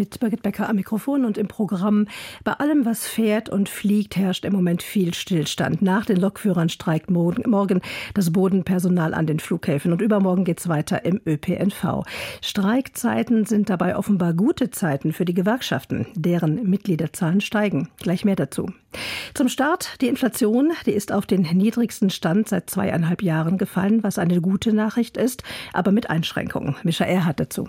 Mit Birgit Becker am Mikrofon und im Programm. Bei allem, was fährt und fliegt, herrscht im Moment viel Stillstand. Nach den Lokführern streikt morgen das Bodenpersonal an den Flughäfen und übermorgen geht es weiter im ÖPNV. Streikzeiten sind dabei offenbar gute Zeiten für die Gewerkschaften. Deren Mitgliederzahlen steigen. Gleich mehr dazu. Zum Start die Inflation, die ist auf den niedrigsten Stand seit zweieinhalb Jahren gefallen, was eine gute Nachricht ist, aber mit Einschränkungen. Mischa Erhardt dazu.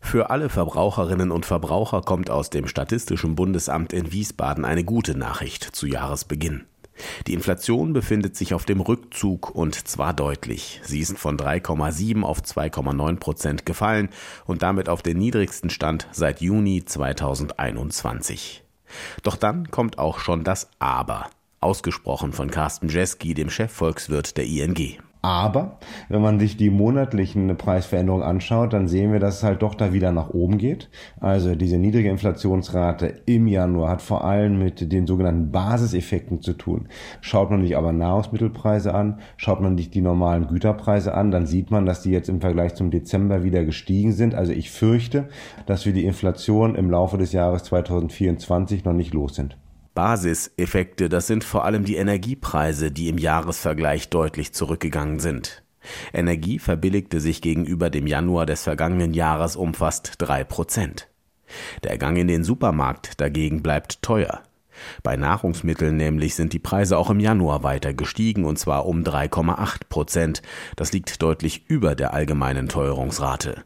Für alle Verbraucherinnen und Verbraucher kommt aus dem Statistischen Bundesamt in Wiesbaden eine gute Nachricht zu Jahresbeginn. Die Inflation befindet sich auf dem Rückzug und zwar deutlich. Sie ist von 3,7 auf 2,9 Prozent gefallen und damit auf den niedrigsten Stand seit Juni 2021. Doch dann kommt auch schon das Aber, ausgesprochen von Carsten Jeski, dem Chefvolkswirt der ING. Aber wenn man sich die monatlichen Preisveränderungen anschaut, dann sehen wir, dass es halt doch da wieder nach oben geht. Also diese niedrige Inflationsrate im Januar hat vor allem mit den sogenannten Basiseffekten zu tun. Schaut man sich aber Nahrungsmittelpreise an, schaut man sich die normalen Güterpreise an, dann sieht man, dass die jetzt im Vergleich zum Dezember wieder gestiegen sind. Also ich fürchte, dass wir die Inflation im Laufe des Jahres 2024 noch nicht los sind. Basiseffekte, das sind vor allem die Energiepreise, die im Jahresvergleich deutlich zurückgegangen sind. Energie verbilligte sich gegenüber dem Januar des vergangenen Jahres um fast drei Prozent. Der Gang in den Supermarkt dagegen bleibt teuer. Bei Nahrungsmitteln nämlich sind die Preise auch im Januar weiter gestiegen und zwar um 3,8 Prozent. Das liegt deutlich über der allgemeinen Teuerungsrate.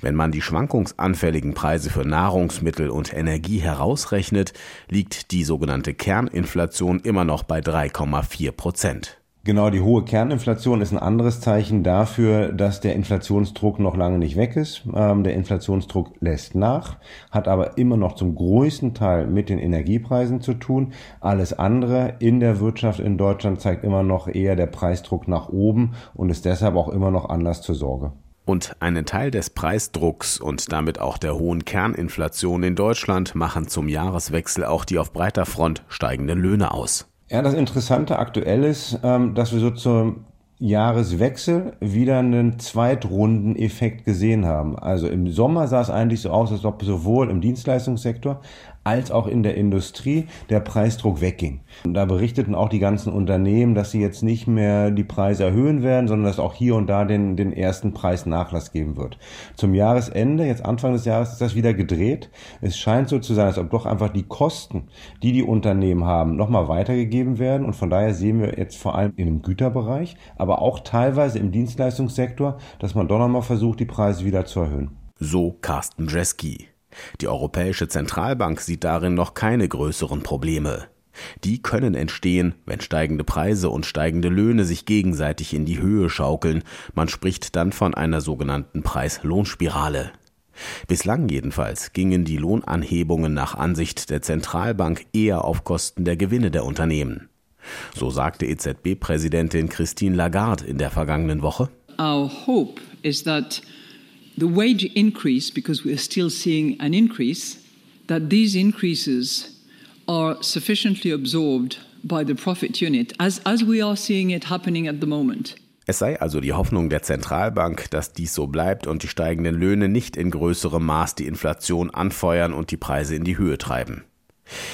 Wenn man die schwankungsanfälligen Preise für Nahrungsmittel und Energie herausrechnet, liegt die sogenannte Kerninflation immer noch bei 3,4 Prozent. Genau, die hohe Kerninflation ist ein anderes Zeichen dafür, dass der Inflationsdruck noch lange nicht weg ist. Ähm, der Inflationsdruck lässt nach, hat aber immer noch zum größten Teil mit den Energiepreisen zu tun. Alles andere in der Wirtschaft in Deutschland zeigt immer noch eher der Preisdruck nach oben und ist deshalb auch immer noch Anlass zur Sorge. Und einen Teil des Preisdrucks und damit auch der hohen Kerninflation in Deutschland machen zum Jahreswechsel auch die auf breiter Front steigenden Löhne aus. Ja, das Interessante aktuell ist, ähm, dass wir so zum Jahreswechsel wieder einen Zweitrundeneffekt gesehen haben. Also im Sommer sah es eigentlich so aus, als ob sowohl im Dienstleistungssektor als auch in der Industrie der Preisdruck wegging. Und da berichteten auch die ganzen Unternehmen, dass sie jetzt nicht mehr die Preise erhöhen werden, sondern dass auch hier und da den, den ersten Preisnachlass geben wird. Zum Jahresende, jetzt Anfang des Jahres, ist das wieder gedreht. Es scheint so zu sein, als ob doch einfach die Kosten, die die Unternehmen haben, nochmal weitergegeben werden. Und von daher sehen wir jetzt vor allem in dem Güterbereich, aber auch teilweise im Dienstleistungssektor, dass man doch nochmal versucht, die Preise wieder zu erhöhen. So Carsten Dresky. Die Europäische Zentralbank sieht darin noch keine größeren Probleme. Die können entstehen, wenn steigende Preise und steigende Löhne sich gegenseitig in die Höhe schaukeln. Man spricht dann von einer sogenannten Preis-Lohnspirale. Bislang jedenfalls gingen die Lohnanhebungen nach Ansicht der Zentralbank eher auf Kosten der Gewinne der Unternehmen. So sagte EZB-Präsidentin Christine Lagarde in der vergangenen Woche. Our hope is that the wage increase, because we are still seeing an increase, that these increases are sufficiently absorbed by the profit unit, as, as we are seeing it happening at the moment. Es sei also die Hoffnung der Zentralbank, dass dies so bleibt und die steigenden Löhne nicht in größerem Maß die Inflation anfeuern und die Preise in die Höhe treiben.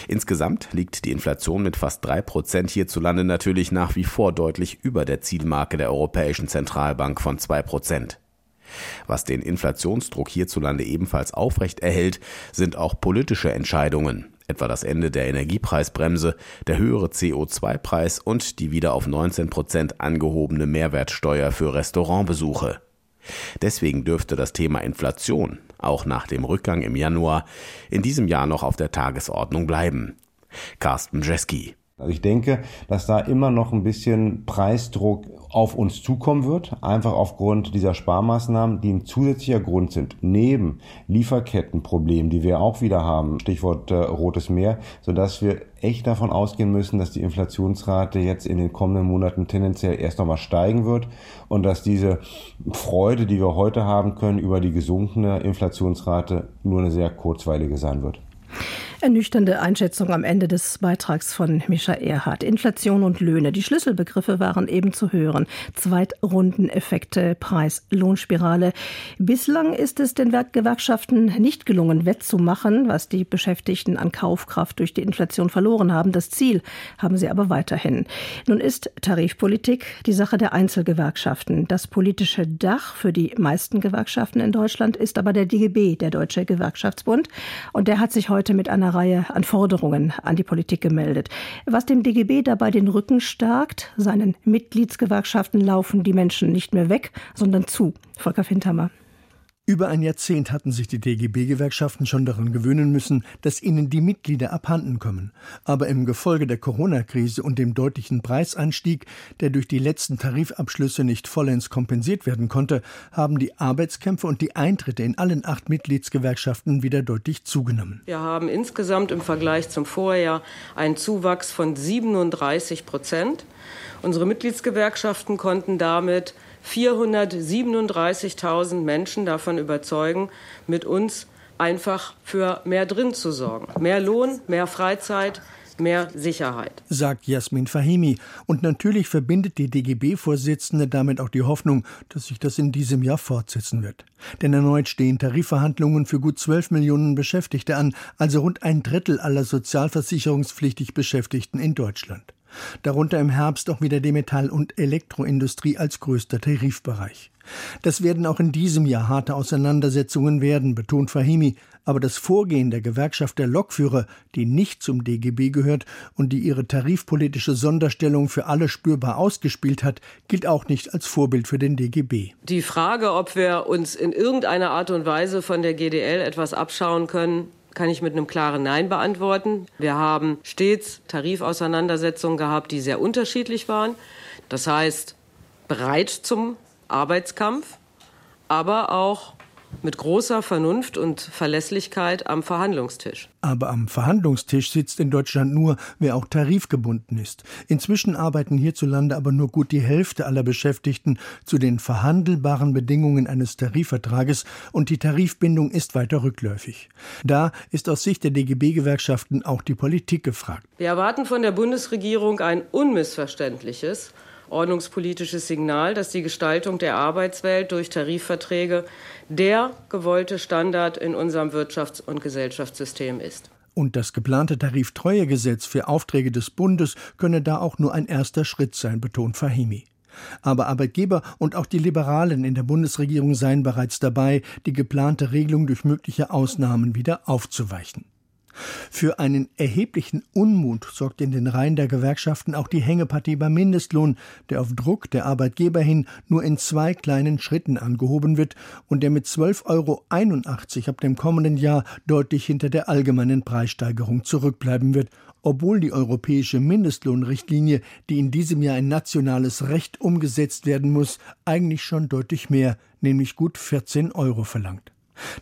Insgesamt liegt die Inflation mit fast drei Prozent hierzulande natürlich nach wie vor deutlich über der Zielmarke der Europäischen Zentralbank von zwei Prozent. Was den Inflationsdruck hierzulande ebenfalls aufrecht erhält, sind auch politische Entscheidungen, etwa das Ende der Energiepreisbremse, der höhere CO2-Preis und die wieder auf 19 Prozent angehobene Mehrwertsteuer für Restaurantbesuche. Deswegen dürfte das Thema Inflation auch nach dem Rückgang im Januar in diesem Jahr noch auf der Tagesordnung bleiben. Carsten Jeski also ich denke, dass da immer noch ein bisschen Preisdruck auf uns zukommen wird, einfach aufgrund dieser Sparmaßnahmen, die ein zusätzlicher Grund sind, neben Lieferkettenproblemen, die wir auch wieder haben, Stichwort äh, Rotes Meer, sodass wir echt davon ausgehen müssen, dass die Inflationsrate jetzt in den kommenden Monaten tendenziell erst nochmal steigen wird und dass diese Freude, die wir heute haben können über die gesunkene Inflationsrate, nur eine sehr kurzweilige sein wird. Ernüchternde Einschätzung am Ende des Beitrags von Mischa Erhardt. Inflation und Löhne. Die Schlüsselbegriffe waren eben zu hören. Zweitrundeneffekte, Preis, Lohnspirale. Bislang ist es den Gewerkschaften nicht gelungen, wettzumachen, was die Beschäftigten an Kaufkraft durch die Inflation verloren haben. Das Ziel haben sie aber weiterhin. Nun ist Tarifpolitik die Sache der Einzelgewerkschaften. Das politische Dach für die meisten Gewerkschaften in Deutschland ist aber der DGB, der Deutsche Gewerkschaftsbund. Und der hat sich heute mit einer Reihe an Forderungen an die Politik gemeldet. Was dem DGB dabei den Rücken stärkt, seinen Mitgliedsgewerkschaften laufen die Menschen nicht mehr weg, sondern zu. Volker Findhammer. Über ein Jahrzehnt hatten sich die DGB-Gewerkschaften schon daran gewöhnen müssen, dass ihnen die Mitglieder abhanden kommen. Aber im Gefolge der Corona-Krise und dem deutlichen Preisanstieg, der durch die letzten Tarifabschlüsse nicht vollends kompensiert werden konnte, haben die Arbeitskämpfe und die Eintritte in allen acht Mitgliedsgewerkschaften wieder deutlich zugenommen. Wir haben insgesamt im Vergleich zum Vorjahr einen Zuwachs von 37 Prozent. Unsere Mitgliedsgewerkschaften konnten damit 437.000 Menschen davon überzeugen, mit uns einfach für mehr drin zu sorgen. Mehr Lohn, mehr Freizeit, mehr Sicherheit. Sagt Jasmin Fahimi. Und natürlich verbindet die DGB-Vorsitzende damit auch die Hoffnung, dass sich das in diesem Jahr fortsetzen wird. Denn erneut stehen Tarifverhandlungen für gut 12 Millionen Beschäftigte an, also rund ein Drittel aller sozialversicherungspflichtig Beschäftigten in Deutschland. Darunter im Herbst auch wieder die Metall- und Elektroindustrie als größter Tarifbereich. Das werden auch in diesem Jahr harte Auseinandersetzungen werden, betont Fahimi. Aber das Vorgehen der Gewerkschaft der Lokführer, die nicht zum DGB gehört und die ihre tarifpolitische Sonderstellung für alle spürbar ausgespielt hat, gilt auch nicht als Vorbild für den DGB. Die Frage, ob wir uns in irgendeiner Art und Weise von der GDL etwas abschauen können, kann ich mit einem klaren Nein beantworten. Wir haben stets Tarifauseinandersetzungen gehabt, die sehr unterschiedlich waren. Das heißt, bereit zum Arbeitskampf, aber auch mit großer Vernunft und Verlässlichkeit am Verhandlungstisch. Aber am Verhandlungstisch sitzt in Deutschland nur, wer auch tarifgebunden ist. Inzwischen arbeiten hierzulande aber nur gut die Hälfte aller Beschäftigten zu den verhandelbaren Bedingungen eines Tarifvertrages und die Tarifbindung ist weiter rückläufig. Da ist aus Sicht der DGB-Gewerkschaften auch die Politik gefragt. Wir erwarten von der Bundesregierung ein unmissverständliches ordnungspolitisches Signal, dass die Gestaltung der Arbeitswelt durch Tarifverträge der gewollte Standard in unserem Wirtschafts- und Gesellschaftssystem ist. Und das geplante Tariftreuegesetz für Aufträge des Bundes könne da auch nur ein erster Schritt sein, betont Fahimi. Aber Arbeitgeber und auch die Liberalen in der Bundesregierung seien bereits dabei, die geplante Regelung durch mögliche Ausnahmen wieder aufzuweichen. Für einen erheblichen Unmut sorgt in den Reihen der Gewerkschaften auch die Hängepartie beim Mindestlohn, der auf Druck der Arbeitgeber hin nur in zwei kleinen Schritten angehoben wird und der mit 12,81 Euro ab dem kommenden Jahr deutlich hinter der allgemeinen Preissteigerung zurückbleiben wird, obwohl die europäische Mindestlohnrichtlinie, die in diesem Jahr in nationales Recht umgesetzt werden muss, eigentlich schon deutlich mehr, nämlich gut 14 Euro verlangt.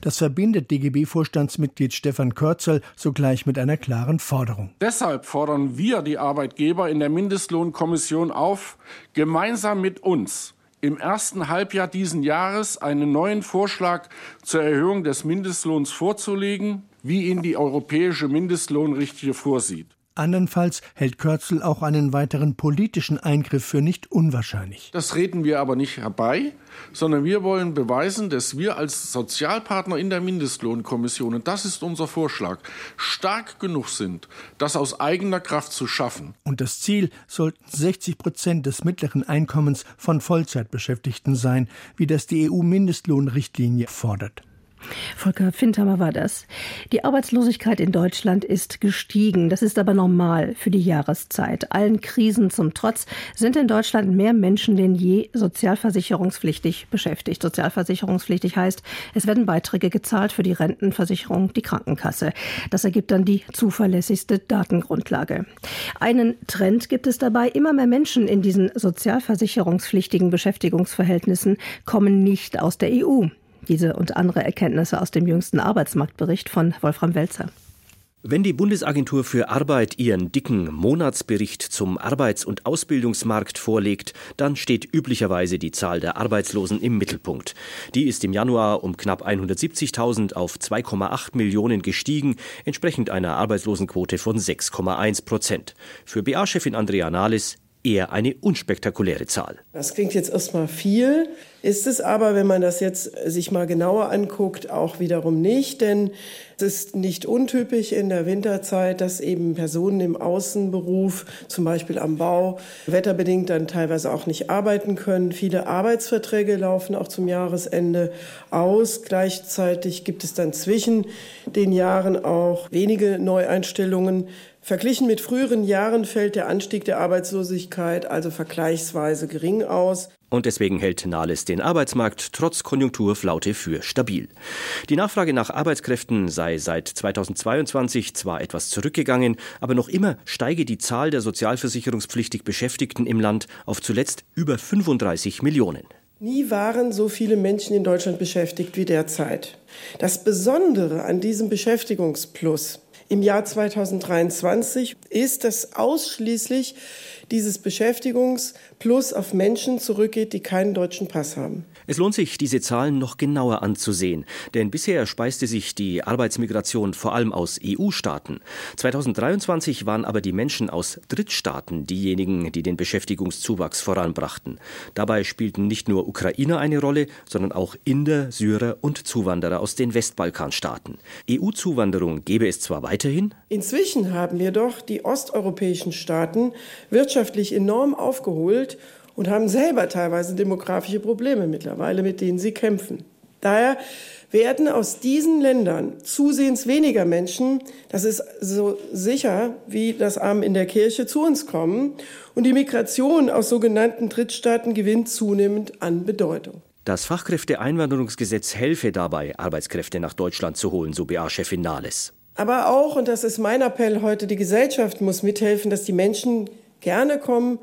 Das verbindet DGB-Vorstandsmitglied Stefan Körzel sogleich mit einer klaren Forderung. Deshalb fordern wir die Arbeitgeber in der Mindestlohnkommission auf, gemeinsam mit uns im ersten Halbjahr diesen Jahres einen neuen Vorschlag zur Erhöhung des Mindestlohns vorzulegen, wie ihn die europäische Mindestlohnrichtlinie vorsieht. Andernfalls hält Kürzel auch einen weiteren politischen Eingriff für nicht unwahrscheinlich. Das reden wir aber nicht herbei, sondern wir wollen beweisen, dass wir als Sozialpartner in der Mindestlohnkommission, und das ist unser Vorschlag, stark genug sind, das aus eigener Kraft zu schaffen. Und das Ziel sollten 60 Prozent des mittleren Einkommens von Vollzeitbeschäftigten sein, wie das die EU-Mindestlohnrichtlinie fordert. Volker Findhammer war das. Die Arbeitslosigkeit in Deutschland ist gestiegen. Das ist aber normal für die Jahreszeit. Allen Krisen zum Trotz sind in Deutschland mehr Menschen denn je sozialversicherungspflichtig beschäftigt. Sozialversicherungspflichtig heißt, es werden Beiträge gezahlt für die Rentenversicherung, die Krankenkasse. Das ergibt dann die zuverlässigste Datengrundlage. Einen Trend gibt es dabei. Immer mehr Menschen in diesen sozialversicherungspflichtigen Beschäftigungsverhältnissen kommen nicht aus der EU. Diese und andere Erkenntnisse aus dem jüngsten Arbeitsmarktbericht von Wolfram Welzer. Wenn die Bundesagentur für Arbeit ihren dicken Monatsbericht zum Arbeits- und Ausbildungsmarkt vorlegt, dann steht üblicherweise die Zahl der Arbeitslosen im Mittelpunkt. Die ist im Januar um knapp 170.000 auf 2,8 Millionen gestiegen, entsprechend einer Arbeitslosenquote von 6,1 Prozent. Für BA-Chefin Andrea Nahles eher eine unspektakuläre Zahl. Das klingt jetzt erstmal viel, ist es aber, wenn man das jetzt sich mal genauer anguckt, auch wiederum nicht, denn es ist nicht untypisch in der Winterzeit, dass eben Personen im Außenberuf, zum Beispiel am Bau, wetterbedingt dann teilweise auch nicht arbeiten können. Viele Arbeitsverträge laufen auch zum Jahresende aus. Gleichzeitig gibt es dann zwischen den Jahren auch wenige Neueinstellungen Verglichen mit früheren Jahren fällt der Anstieg der Arbeitslosigkeit also vergleichsweise gering aus. Und deswegen hält Nahles den Arbeitsmarkt trotz Konjunkturflaute für stabil. Die Nachfrage nach Arbeitskräften sei seit 2022 zwar etwas zurückgegangen, aber noch immer steige die Zahl der sozialversicherungspflichtig Beschäftigten im Land auf zuletzt über 35 Millionen. Nie waren so viele Menschen in Deutschland beschäftigt wie derzeit. Das Besondere an diesem Beschäftigungsplus im Jahr 2023 ist, dass ausschließlich dieses Beschäftigungsplus auf Menschen zurückgeht, die keinen deutschen Pass haben. Es lohnt sich, diese Zahlen noch genauer anzusehen, denn bisher speiste sich die Arbeitsmigration vor allem aus EU-Staaten. 2023 waren aber die Menschen aus Drittstaaten diejenigen, die den Beschäftigungszuwachs voranbrachten. Dabei spielten nicht nur Ukrainer eine Rolle, sondern auch Inder, Syrer und Zuwanderer aus den Westbalkanstaaten. EU-Zuwanderung gäbe es zwar weiterhin. Inzwischen haben jedoch die osteuropäischen Staaten wirtschaftlich enorm aufgeholt und haben selber teilweise demografische Probleme mittlerweile, mit denen sie kämpfen. Daher werden aus diesen Ländern zusehends weniger Menschen, das ist so sicher wie das Arm in der Kirche, zu uns kommen. Und die Migration aus sogenannten Drittstaaten gewinnt zunehmend an Bedeutung. Das Fachkräfteeinwanderungsgesetz helfe dabei, Arbeitskräfte nach Deutschland zu holen, so BA-Chefin Nahles. Aber auch, und das ist mein Appell heute, die Gesellschaft muss mithelfen, dass die Menschen gerne kommen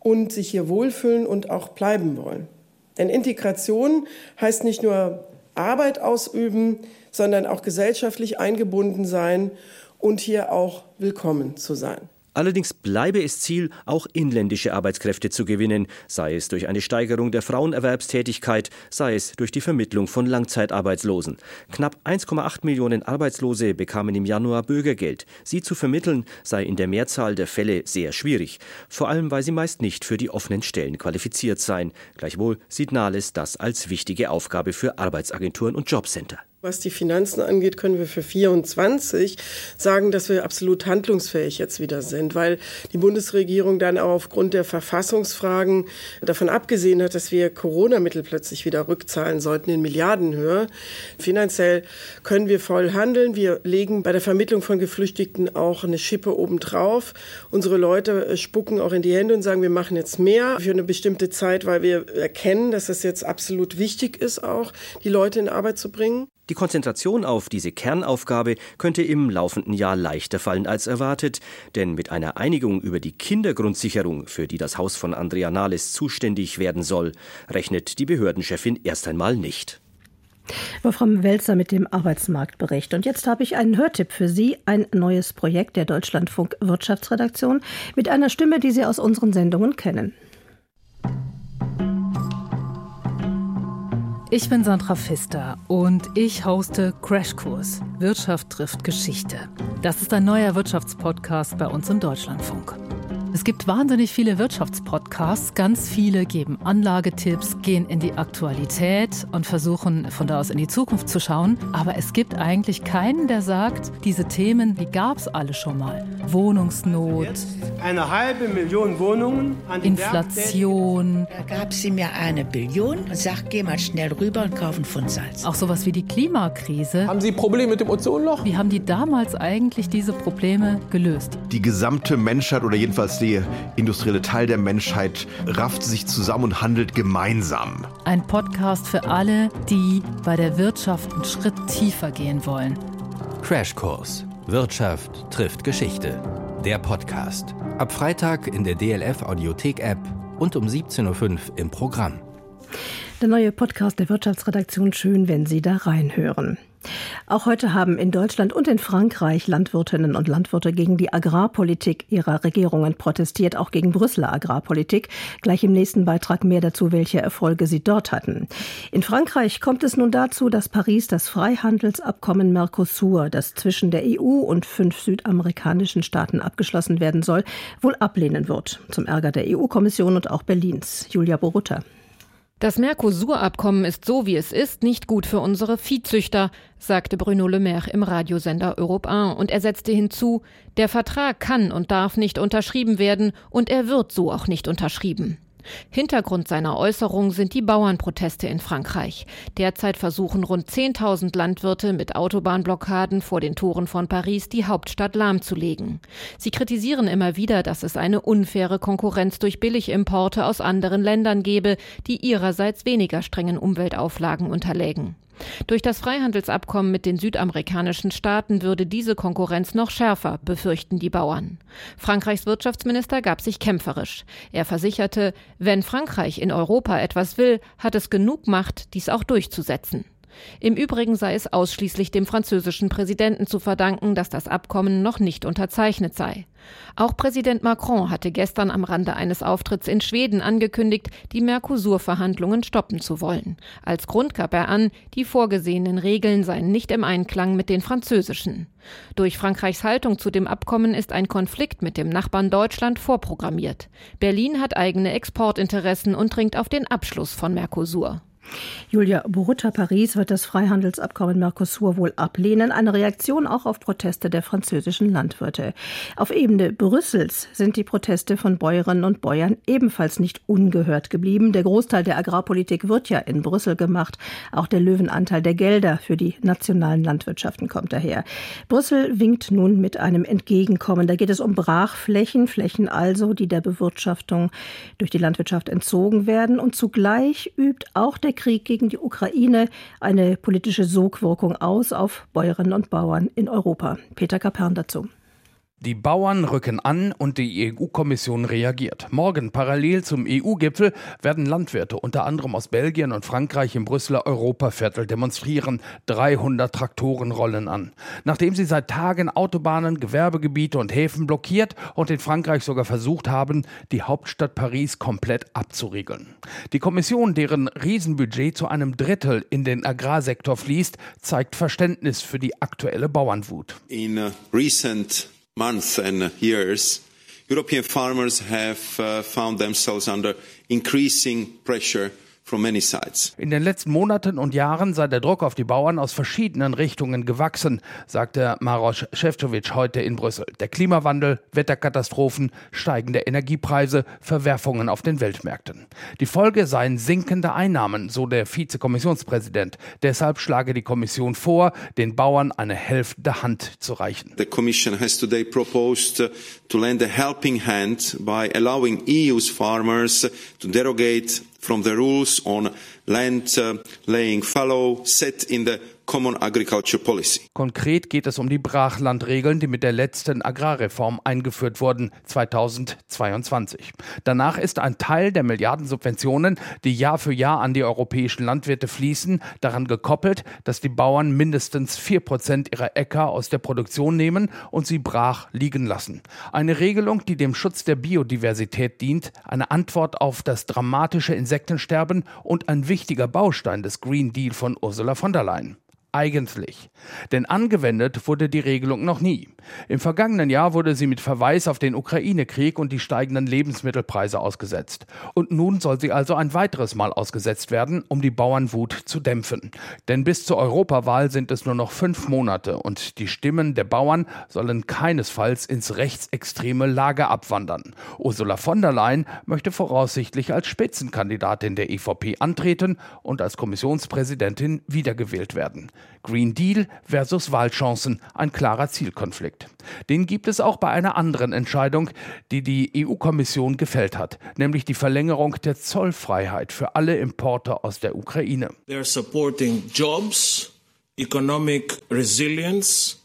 und sich hier wohlfühlen und auch bleiben wollen. Denn Integration heißt nicht nur Arbeit ausüben, sondern auch gesellschaftlich eingebunden sein und hier auch willkommen zu sein. Allerdings bleibe es Ziel, auch inländische Arbeitskräfte zu gewinnen, sei es durch eine Steigerung der Frauenerwerbstätigkeit, sei es durch die Vermittlung von Langzeitarbeitslosen. Knapp 1,8 Millionen Arbeitslose bekamen im Januar Bürgergeld. Sie zu vermitteln sei in der Mehrzahl der Fälle sehr schwierig, vor allem weil sie meist nicht für die offenen Stellen qualifiziert seien. Gleichwohl sieht Nahles das als wichtige Aufgabe für Arbeitsagenturen und Jobcenter. Was die Finanzen angeht, können wir für 24 sagen, dass wir absolut handlungsfähig jetzt wieder sind, weil die Bundesregierung dann auch aufgrund der Verfassungsfragen davon abgesehen hat, dass wir Corona-Mittel plötzlich wieder rückzahlen sollten in Milliardenhöhe. Finanziell können wir voll handeln. Wir legen bei der Vermittlung von Geflüchteten auch eine Schippe obendrauf. Unsere Leute spucken auch in die Hände und sagen, wir machen jetzt mehr für eine bestimmte Zeit, weil wir erkennen, dass es jetzt absolut wichtig ist, auch die Leute in Arbeit zu bringen. Die Konzentration auf diese Kernaufgabe könnte im laufenden Jahr leichter fallen als erwartet, denn mit einer Einigung über die Kindergrundsicherung, für die das Haus von Andrea Nahles zuständig werden soll, rechnet die Behördenchefin erst einmal nicht. Wolfram Welzer mit dem Arbeitsmarktbericht. Und jetzt habe ich einen Hörtipp für Sie, ein neues Projekt der Deutschlandfunk Wirtschaftsredaktion mit einer Stimme, die Sie aus unseren Sendungen kennen. Ich bin Sandra Pfister und ich hoste Crashkurs Wirtschaft trifft Geschichte. Das ist ein neuer Wirtschaftspodcast bei uns im Deutschlandfunk. Es gibt wahnsinnig viele Wirtschaftspodcasts. Ganz viele geben Anlagetipps, gehen in die Aktualität und versuchen von da aus in die Zukunft zu schauen. Aber es gibt eigentlich keinen, der sagt, diese Themen, die gab es alle schon mal. Wohnungsnot. eine halbe Million Wohnungen. Inflation. Da gab sie mir eine Billion und sagt, geh mal schnell rüber und kaufen von Salz. Auch sowas wie die Klimakrise. Haben Sie Probleme mit dem Ozonloch? Wie haben die damals eigentlich diese Probleme gelöst? Die gesamte Menschheit oder jedenfalls der industrielle Teil der Menschheit rafft sich zusammen und handelt gemeinsam. Ein Podcast für alle, die bei der Wirtschaft einen Schritt tiefer gehen wollen. Crashkurs. Wirtschaft trifft Geschichte. Der Podcast. Ab Freitag in der DLF Audiothek App und um 17.05 Uhr im Programm. Der neue Podcast der Wirtschaftsredaktion schön, wenn Sie da reinhören. Auch heute haben in Deutschland und in Frankreich Landwirtinnen und Landwirte gegen die Agrarpolitik ihrer Regierungen protestiert, auch gegen Brüsseler Agrarpolitik. Gleich im nächsten Beitrag mehr dazu, welche Erfolge sie dort hatten. In Frankreich kommt es nun dazu, dass Paris das Freihandelsabkommen Mercosur, das zwischen der EU und fünf südamerikanischen Staaten abgeschlossen werden soll, wohl ablehnen wird. Zum Ärger der EU-Kommission und auch Berlins. Julia Borutta. Das Mercosur-Abkommen ist so, wie es ist, nicht gut für unsere Viehzüchter, sagte Bruno Le Maire im Radiosender Europe 1 und er setzte hinzu, der Vertrag kann und darf nicht unterschrieben werden und er wird so auch nicht unterschrieben. Hintergrund seiner Äußerung sind die Bauernproteste in Frankreich. Derzeit versuchen rund 10.000 Landwirte mit Autobahnblockaden vor den Toren von Paris die Hauptstadt lahmzulegen. Sie kritisieren immer wieder, dass es eine unfaire Konkurrenz durch Billigimporte aus anderen Ländern gebe, die ihrerseits weniger strengen Umweltauflagen unterlägen. Durch das Freihandelsabkommen mit den südamerikanischen Staaten würde diese Konkurrenz noch schärfer, befürchten die Bauern. Frankreichs Wirtschaftsminister gab sich kämpferisch. Er versicherte, wenn Frankreich in Europa etwas will, hat es genug Macht, dies auch durchzusetzen. Im Übrigen sei es ausschließlich dem französischen Präsidenten zu verdanken, dass das Abkommen noch nicht unterzeichnet sei. Auch Präsident Macron hatte gestern am Rande eines Auftritts in Schweden angekündigt, die Mercosur-Verhandlungen stoppen zu wollen. Als Grund gab er an, die vorgesehenen Regeln seien nicht im Einklang mit den französischen. Durch Frankreichs Haltung zu dem Abkommen ist ein Konflikt mit dem Nachbarn Deutschland vorprogrammiert. Berlin hat eigene Exportinteressen und dringt auf den Abschluss von Mercosur. Julia Borutta Paris wird das Freihandelsabkommen Mercosur wohl ablehnen. Eine Reaktion auch auf Proteste der französischen Landwirte. Auf Ebene Brüssels sind die Proteste von Bäuerinnen und Bäuern ebenfalls nicht ungehört geblieben. Der Großteil der Agrarpolitik wird ja in Brüssel gemacht. Auch der Löwenanteil der Gelder für die nationalen Landwirtschaften kommt daher. Brüssel winkt nun mit einem Entgegenkommen. Da geht es um Brachflächen, Flächen also, die der Bewirtschaftung durch die Landwirtschaft entzogen werden. Und zugleich übt auch der Krieg gegen die Ukraine eine politische Sogwirkung aus auf Bäuerinnen und Bauern in Europa. Peter Kapern dazu. Die Bauern rücken an und die EU-Kommission reagiert. Morgen parallel zum EU-Gipfel werden Landwirte unter anderem aus Belgien und Frankreich im Brüsseler Europaviertel demonstrieren. 300 Traktoren rollen an. Nachdem sie seit Tagen Autobahnen, Gewerbegebiete und Häfen blockiert und in Frankreich sogar versucht haben, die Hauptstadt Paris komplett abzuriegeln. Die Kommission, deren Riesenbudget zu einem Drittel in den Agrarsektor fließt, zeigt Verständnis für die aktuelle Bauernwut. In recent months and years, European farmers have uh, found themselves under increasing pressure in den letzten Monaten und Jahren sei der Druck auf die Bauern aus verschiedenen Richtungen gewachsen, sagte Maros Šefčovič heute in Brüssel. Der Klimawandel, Wetterkatastrophen, steigende Energiepreise, Verwerfungen auf den Weltmärkten. Die Folge seien sinkende Einnahmen, so der Vizekommissionspräsident. Deshalb schlage die Kommission vor, den Bauern eine helfende Hand zu reichen. The Commission has today proposed to lend a helping hand by allowing EU's farmers to derogate from the rules on land uh, laying fallow set in the Common Agriculture Policy. Konkret geht es um die Brachlandregeln, die mit der letzten Agrarreform eingeführt wurden 2022. Danach ist ein Teil der Milliardensubventionen, die Jahr für Jahr an die europäischen Landwirte fließen, daran gekoppelt, dass die Bauern mindestens vier Prozent ihrer Äcker aus der Produktion nehmen und sie brach liegen lassen. Eine Regelung, die dem Schutz der Biodiversität dient, eine Antwort auf das dramatische Insektensterben und ein wichtiger Baustein des Green Deal von Ursula von der Leyen eigentlich. Denn angewendet wurde die Regelung noch nie. Im vergangenen Jahr wurde sie mit Verweis auf den Ukraine-Krieg und die steigenden Lebensmittelpreise ausgesetzt. Und nun soll sie also ein weiteres Mal ausgesetzt werden, um die Bauernwut zu dämpfen. Denn bis zur Europawahl sind es nur noch fünf Monate und die Stimmen der Bauern sollen keinesfalls ins rechtsextreme Lager abwandern. Ursula von der Leyen möchte voraussichtlich als Spitzenkandidatin der EVP antreten und als Kommissionspräsidentin wiedergewählt werden. Green Deal versus Wahlchancen, ein klarer Zielkonflikt. Den gibt es auch bei einer anderen Entscheidung, die die EU-Kommission gefällt hat, nämlich die Verlängerung der Zollfreiheit für alle Importe aus der Ukraine. They're supporting jobs, economic resilience,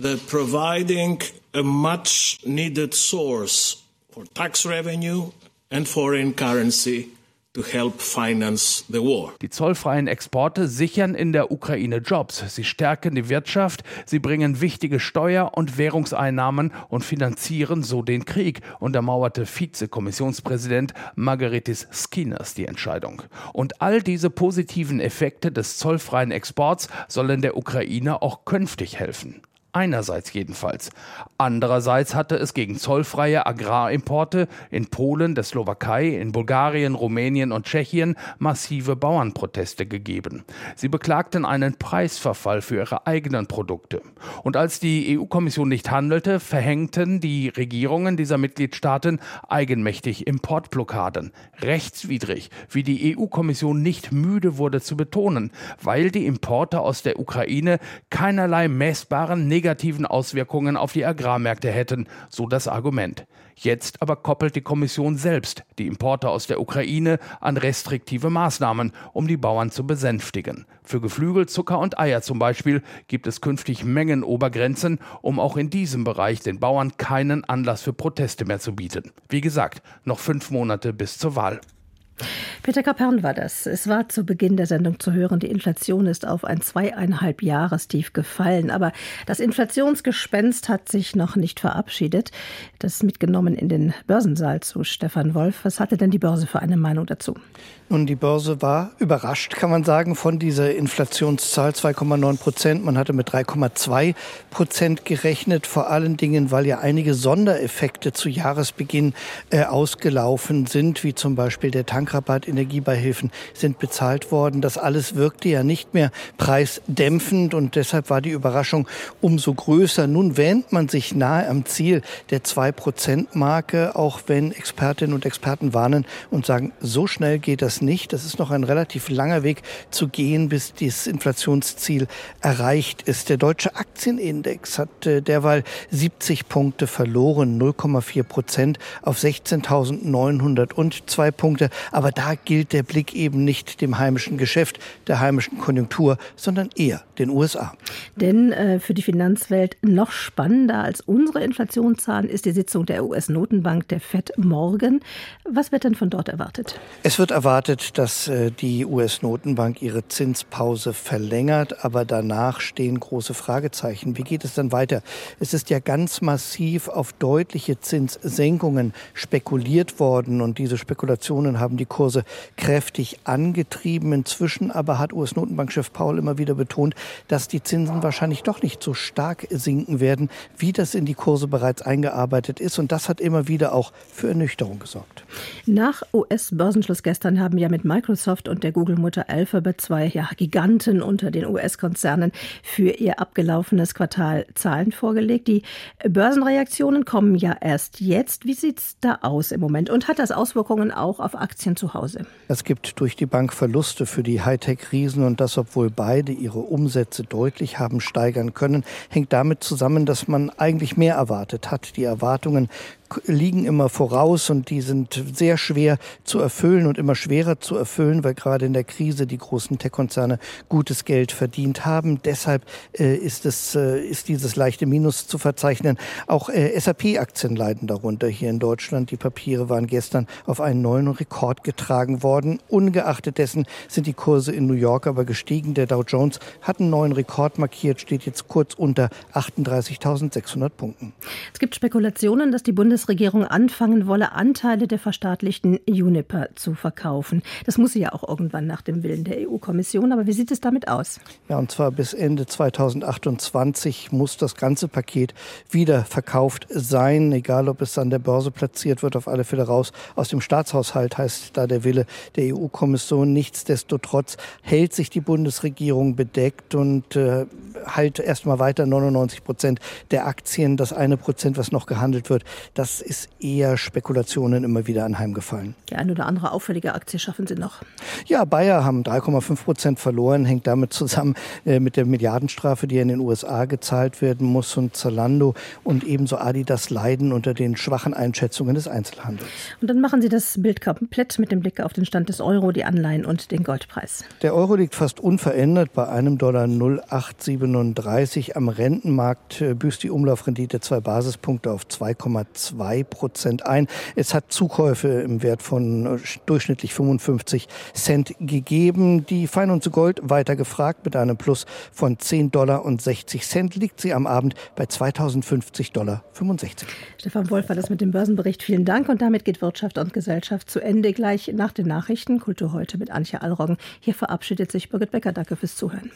they're providing a much needed source for tax revenue and foreign currency Die zollfreien Exporte sichern in der Ukraine Jobs. Sie stärken die Wirtschaft, sie bringen wichtige Steuer- und Währungseinnahmen und finanzieren so den Krieg, untermauerte Vizekommissionspräsident Margaritis Skinas die Entscheidung. Und all diese positiven Effekte des zollfreien Exports sollen der Ukraine auch künftig helfen. Einerseits jedenfalls. Andererseits hatte es gegen zollfreie Agrarimporte in Polen, der Slowakei, in Bulgarien, Rumänien und Tschechien massive Bauernproteste gegeben. Sie beklagten einen Preisverfall für ihre eigenen Produkte. Und als die EU-Kommission nicht handelte, verhängten die Regierungen dieser Mitgliedstaaten eigenmächtig Importblockaden. Rechtswidrig, wie die EU-Kommission nicht müde wurde zu betonen, weil die Importe aus der Ukraine keinerlei messbaren negativen Auswirkungen auf die Agrarmärkte hätten, so das Argument. Jetzt aber koppelt die Kommission selbst die Importe aus der Ukraine an restriktive Maßnahmen, um die Bauern zu besänftigen. Für Geflügel, Zucker und Eier zum Beispiel gibt es künftig Mengenobergrenzen, um auch in diesem Bereich den Bauern keinen Anlass für Proteste mehr zu bieten. Wie gesagt, noch fünf Monate bis zur Wahl. Peter Kapern war das. Es war zu Beginn der Sendung zu hören, die Inflation ist auf ein zweieinhalb Jahrestief gefallen. Aber das Inflationsgespenst hat sich noch nicht verabschiedet. Das ist mitgenommen in den Börsensaal zu Stefan Wolf. Was hatte denn die Börse für eine Meinung dazu? Nun, die Börse war überrascht, kann man sagen, von dieser Inflationszahl 2,9 Prozent. Man hatte mit 3,2 Prozent gerechnet, vor allen Dingen, weil ja einige Sondereffekte zu Jahresbeginn äh, ausgelaufen sind, wie zum Beispiel der Tankrabatt, Energiebeihilfen sind bezahlt worden. Das alles wirkte ja nicht mehr preisdämpfend und deshalb war die Überraschung umso größer. Nun wähnt man sich nahe am Ziel der 2 Prozent Marke, auch wenn Expertinnen und Experten warnen und sagen, so schnell geht das nicht. Das ist noch ein relativ langer Weg zu gehen, bis dieses Inflationsziel erreicht ist. Der deutsche Aktienindex hat äh, derweil 70 Punkte verloren, 0,4 Prozent auf 16.902 Punkte. Aber da gilt der Blick eben nicht dem heimischen Geschäft, der heimischen Konjunktur, sondern eher den USA. Denn äh, für die Finanzwelt noch spannender als unsere Inflationszahlen ist die Sitzung der US-Notenbank, der FED, morgen. Was wird denn von dort erwartet? Es wird erwartet, dass äh, die US-Notenbank ihre Zinspause verlängert, aber danach stehen große Fragezeichen. Wie geht es dann weiter? Es ist ja ganz massiv auf deutliche Zinssenkungen spekuliert worden und diese Spekulationen haben die Kurse kräftig angetrieben. Inzwischen aber hat US-Notenbankchef Paul immer wieder betont, dass die Zinsen wahrscheinlich doch nicht so stark sinken werden, wie das in die Kurse bereits eingearbeitet ist. Und das hat immer wieder auch für Ernüchterung gesorgt. Nach US-Börsenschluss gestern haben ja mit Microsoft und der Google-Mutter Alphabet zwei ja, Giganten unter den US-Konzernen für ihr abgelaufenes Quartal Zahlen vorgelegt. Die Börsenreaktionen kommen ja erst jetzt. Wie sieht es da aus im Moment? Und hat das Auswirkungen auch auf Aktien zu Hause? Es gibt durch die Bank Verluste für die Hightech-Riesen und das, obwohl beide ihre Umsätze deutlich haben steigern können, hängt damit zusammen, dass man eigentlich mehr erwartet hat. Die Erwartungen liegen immer voraus und die sind sehr schwer zu erfüllen und immer schwerer zu erfüllen, weil gerade in der Krise die großen Tech-Konzerne gutes Geld verdient haben. Deshalb äh, ist es äh, ist dieses leichte Minus zu verzeichnen. Auch äh, SAP-Aktien leiden darunter hier in Deutschland. Die Papiere waren gestern auf einen neuen Rekord getragen worden. Ungeachtet dessen sind die Kurse in New York aber gestiegen. Der Dow Jones hat einen neuen Rekord markiert, steht jetzt kurz unter 38.600 Punkten. Es gibt Spekulationen, dass die Bundes Bundesregierung anfangen wolle, Anteile der verstaatlichten Juniper zu verkaufen. Das muss sie ja auch irgendwann nach dem Willen der EU-Kommission. Aber wie sieht es damit aus? Ja, und zwar bis Ende 2028 muss das ganze Paket wieder verkauft sein, egal ob es an der Börse platziert wird, auf alle Fälle raus aus dem Staatshaushalt, heißt da der Wille der EU-Kommission. Nichtsdestotrotz hält sich die Bundesregierung bedeckt und äh, halt erstmal weiter 99 Prozent der Aktien. Das eine Prozent, was noch gehandelt wird, das das ist eher Spekulationen immer wieder anheimgefallen. Die eine oder andere auffällige Aktie schaffen Sie noch. Ja, Bayer haben 3,5 Prozent verloren, hängt damit zusammen äh, mit der Milliardenstrafe, die in den USA gezahlt werden muss. Und Zalando und ebenso Adidas leiden unter den schwachen Einschätzungen des Einzelhandels. Und dann machen Sie das Bild komplett mit dem Blick auf den Stand des Euro, die Anleihen und den Goldpreis. Der Euro liegt fast unverändert bei einem Dollar 0,837. Am Rentenmarkt äh, büßt die Umlaufrendite zwei Basispunkte auf 2,2. 2 Prozent ein. Es hat Zukäufe im Wert von äh, durchschnittlich 55 Cent gegeben. Die Feinunze Gold weiter gefragt mit einem Plus von 10 Dollar und 60 Cent liegt sie am Abend bei 2050 Dollar 65. Stefan Wolf war das mit dem Börsenbericht. Vielen Dank. Und damit geht Wirtschaft und Gesellschaft zu Ende. Gleich nach den Nachrichten. Kultur heute mit Antje Allroggen. Hier verabschiedet sich Birgit Becker. Danke fürs Zuhören.